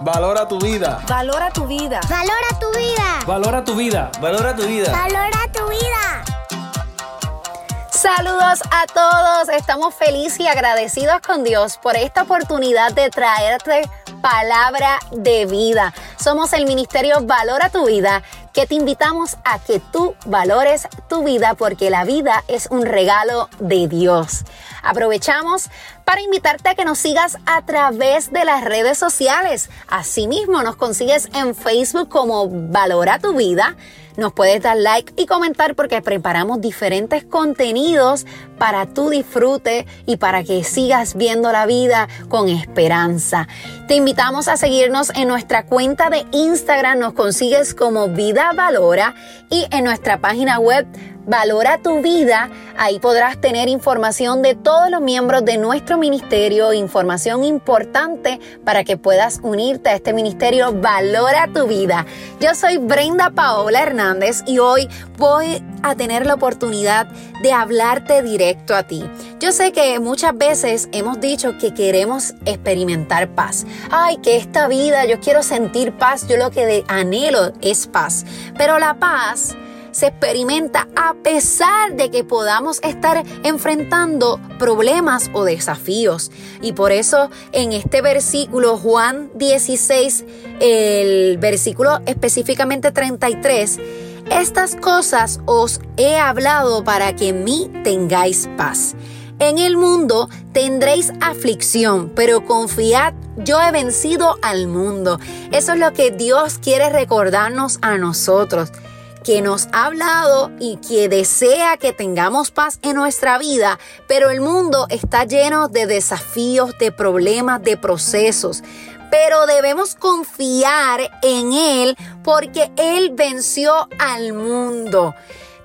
Valora tu vida. Valora tu vida. Valora tu vida. Valora tu vida. Valora tu vida. Valora tu vida. Saludos a todos. Estamos felices y agradecidos con Dios por esta oportunidad de traerte palabra de vida. Somos el Ministerio Valora tu vida que te invitamos a que tú valores tu vida porque la vida es un regalo de Dios. Aprovechamos para invitarte a que nos sigas a través de las redes sociales. Asimismo, nos consigues en Facebook como Valora tu vida nos puedes dar like y comentar porque preparamos diferentes contenidos para tu disfrute y para que sigas viendo la vida con esperanza. Te invitamos a seguirnos en nuestra cuenta de Instagram, nos consigues como Vida Valora y en nuestra página web Valora tu vida. Ahí podrás tener información de todos los miembros de nuestro ministerio, información importante para que puedas unirte a este ministerio Valora tu vida. Yo soy Brenda Paola Hernández y hoy voy a tener la oportunidad de hablarte directo a ti. Yo sé que muchas veces hemos dicho que queremos experimentar paz. Ay, que esta vida yo quiero sentir paz, yo lo que anhelo es paz. Pero la paz se experimenta a pesar de que podamos estar enfrentando problemas o desafíos. Y por eso en este versículo, Juan 16, el versículo específicamente 33, estas cosas os he hablado para que en mí tengáis paz. En el mundo tendréis aflicción, pero confiad, yo he vencido al mundo. Eso es lo que Dios quiere recordarnos a nosotros que nos ha hablado y que desea que tengamos paz en nuestra vida, pero el mundo está lleno de desafíos, de problemas, de procesos. Pero debemos confiar en Él porque Él venció al mundo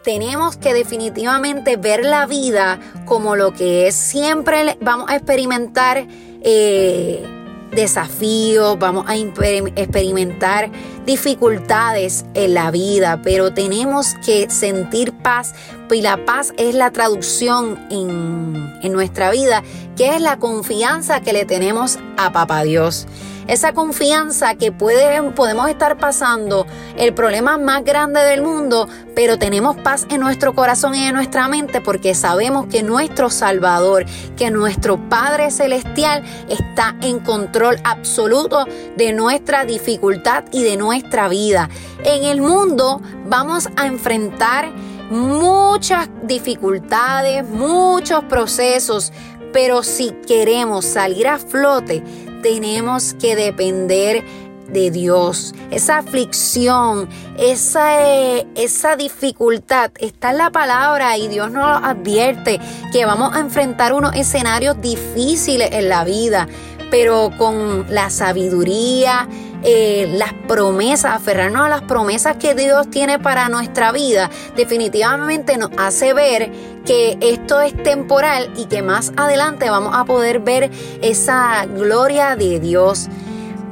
tenemos que definitivamente ver la vida como lo que es. Siempre vamos a experimentar eh, desafíos, vamos a experimentar dificultades en la vida, pero tenemos que sentir paz. Y la paz es la traducción en, en nuestra vida, que es la confianza que le tenemos a Papá Dios esa confianza que podemos estar pasando el problema más grande del mundo, pero tenemos paz en nuestro corazón y en nuestra mente porque sabemos que nuestro Salvador, que nuestro Padre Celestial está en control absoluto de nuestra dificultad y de nuestra vida. En el mundo vamos a enfrentar muchas dificultades, muchos procesos, pero si queremos salir a flote, tenemos que depender de Dios. Esa aflicción, esa, eh, esa dificultad está en la palabra y Dios nos advierte que vamos a enfrentar unos escenarios difíciles en la vida, pero con la sabiduría, eh, las promesas, aferrarnos a las promesas que Dios tiene para nuestra vida, definitivamente nos hace ver que esto es temporal y que más adelante vamos a poder ver esa gloria de Dios.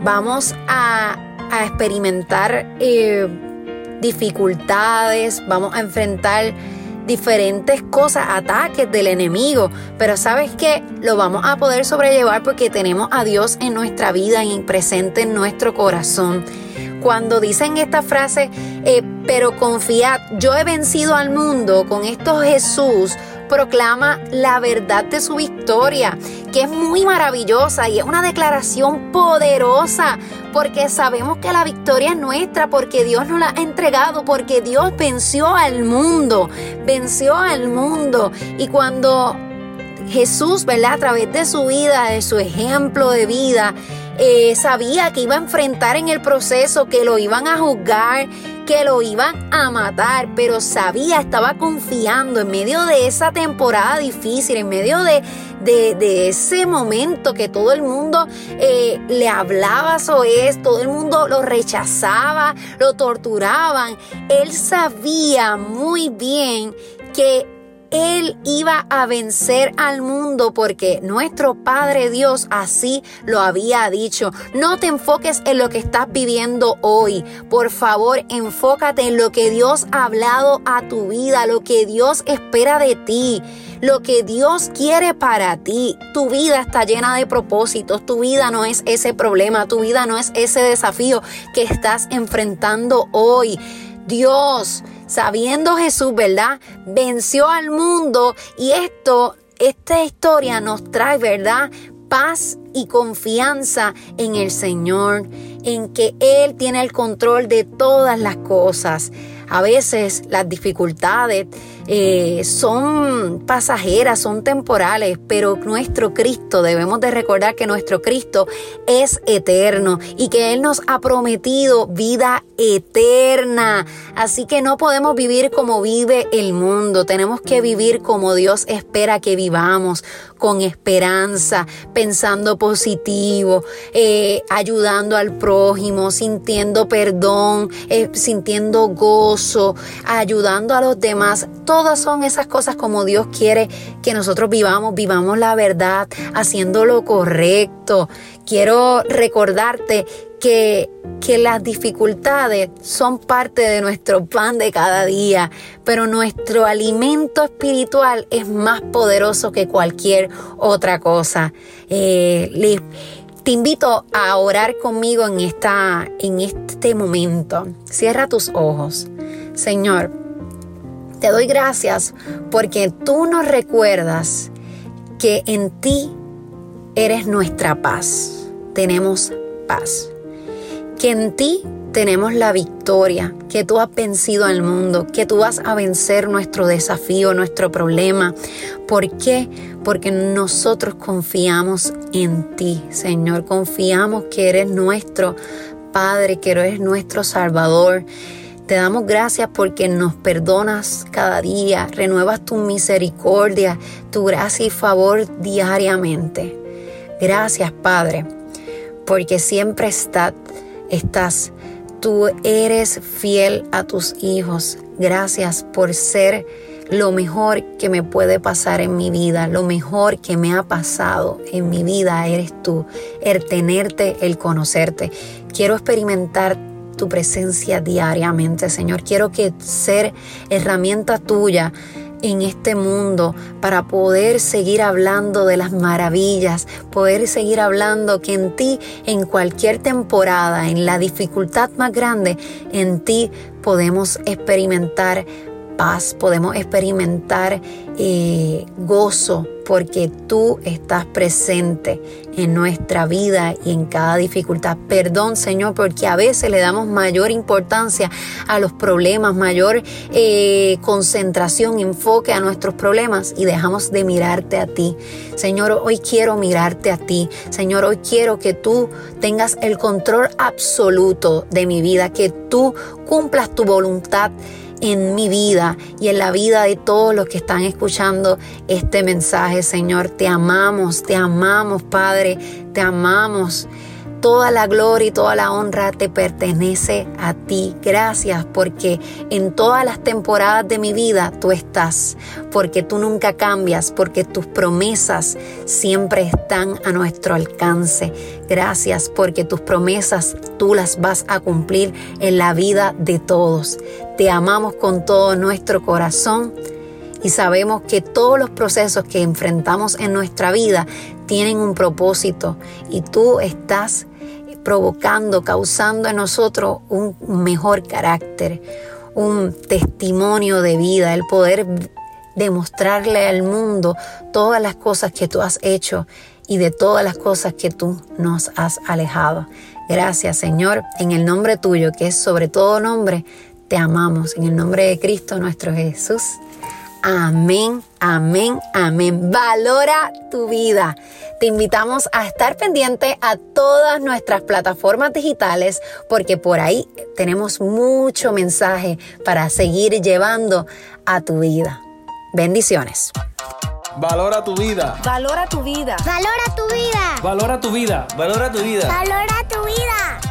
Vamos a, experimentar eh, dificultades, vamos a enfrentar diferentes cosas, ataques del enemigo, pero sabes que lo vamos a poder sobrellevar porque tenemos a Dios en nuestra vida y presente en nuestro corazón. Cuando dicen esta frase, eh, pero confiad, yo he vencido al mundo, con esto Jesús proclama la verdad de su victoria, que es muy maravillosa y es una declaración poderosa, porque sabemos que la victoria es nuestra, porque Dios nos la ha entregado, porque Dios venció al mundo, venció al mundo. Y cuando Jesús, ¿verdad? A través de su vida, de su ejemplo de vida, eh, sabía que iba a enfrentar en el proceso, que lo iban a juzgar, que lo iban a matar, pero sabía, estaba confiando en medio de esa temporada difícil, en medio de, de, ese momento que todo el mundo eh, le hablaba sobre esto, todo el mundo lo rechazaba, lo torturaban. Él sabía muy bien que él iba a vencer al mundo porque nuestro Padre Dios así lo había dicho. No te enfoques en lo que estás viviendo hoy. Por favor, enfócate en lo que Dios ha hablado a tu vida, lo que Dios espera de ti. lo que Dios quiere para ti. Tu vida está llena de propósitos, tu vida no es ese problema, tu vida no es ese desafío que estás enfrentando hoy. Dios, sabiendo Jesús, ¿verdad? Venció al mundo y esto, esta historia nos trae, ¿verdad? Paz y confianza en el Señor, en que Él tiene el control de todas las cosas. A veces las dificultades eh, son pasajeras, son temporales, pero nuestro Cristo, debemos de recordar que nuestro Cristo es eterno y que Él nos ha prometido vida eterna. Así que no podemos vivir como vive el mundo, tenemos que vivir como Dios espera que vivamos, con esperanza, pensando positivo, eh, ayudando al prójimo, sintiendo perdón, eh, sintiendo gozo, ayudando a los demás. Todas son esas cosas como Dios quiere que nosotros vivamos, vivamos la verdad, haciendo lo correcto. Quiero recordarte que, que, las dificultades son parte de nuestro pan de cada día, pero nuestro alimento espiritual es más poderoso que cualquier otra cosa. Eh, te invito a orar conmigo en, esta, en este momento. Cierra tus ojos. Señor, te doy gracias porque tú nos recuerdas que en ti eres nuestra paz. Tenemos paz que en ti tenemos la victoria, que tú has vencido al mundo, que tú vas a vencer nuestro desafío, nuestro problema. ¿Por qué? Porque nosotros confiamos en ti, Señor. Confiamos que eres nuestro Padre, que eres nuestro Salvador. Te damos gracias porque nos perdonas cada día, renuevas tu misericordia, tu gracia y favor diariamente. Gracias, Padre, porque siempre estás estás. Tú eres fiel a tus hijos. Gracias por ser lo mejor que me puede pasar en mi vida, lo mejor que me ha pasado en mi vida eres tú, el tenerte, el conocerte. Quiero experimentar tu presencia diariamente, Señor. Quiero que ser herramienta tuya en este mundo para poder seguir hablando de las maravillas, poder seguir hablando que en ti, en cualquier temporada, en la dificultad más grande, en ti podemos experimentar paz, podemos experimentar eh, gozo, porque tú estás presente en nuestra vida y en cada dificultad. Perdón, Señor, porque a veces le damos mayor importancia a los problemas, mayor eh, concentración, enfoque a nuestros problemas y dejamos de mirarte a ti. Señor, hoy quiero mirarte a ti. Señor, hoy quiero que tú tengas el control absoluto de mi vida, que tú cumplas tu voluntad en mi vida y en la vida de todos los que están escuchando este mensaje, Señor. Te amamos, te amamos, Padre, te amamos. Toda la gloria y toda la honra te pertenece a ti. Gracias porque en todas las temporadas de mi vida tú estás, porque tú nunca cambias, porque tus promesas siempre están a nuestro alcance. Gracias porque tus promesas tú las vas a cumplir en la vida de todos. Te amamos con todo nuestro corazón y sabemos que todos los procesos que enfrentamos en nuestra vida tienen un propósito y tú estás provocando, causando en nosotros un mejor carácter, un testimonio de vida, el poder demostrarle al mundo todas las cosas que tú has hecho y de todas las cosas que tú nos has alejado. Gracias Señor, en el nombre tuyo, que es sobre todo nombre, te amamos. En el nombre de Cristo nuestro Jesús. Amén, amén, amén. Valora tu vida. Te invitamos a estar pendiente a todas nuestras plataformas digitales porque por ahí tenemos mucho mensaje para seguir llevando a tu vida. Bendiciones. Valora tu vida. Valora tu vida. Valora tu vida. Valora tu vida. Valora tu vida. Valora tu vida.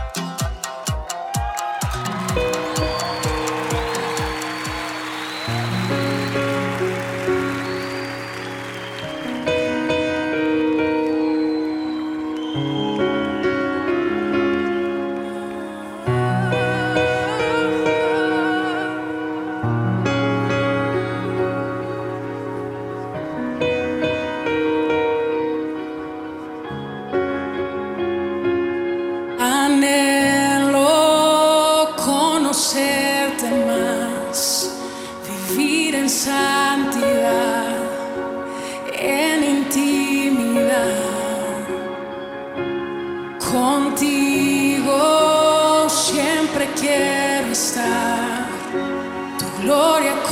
Quiero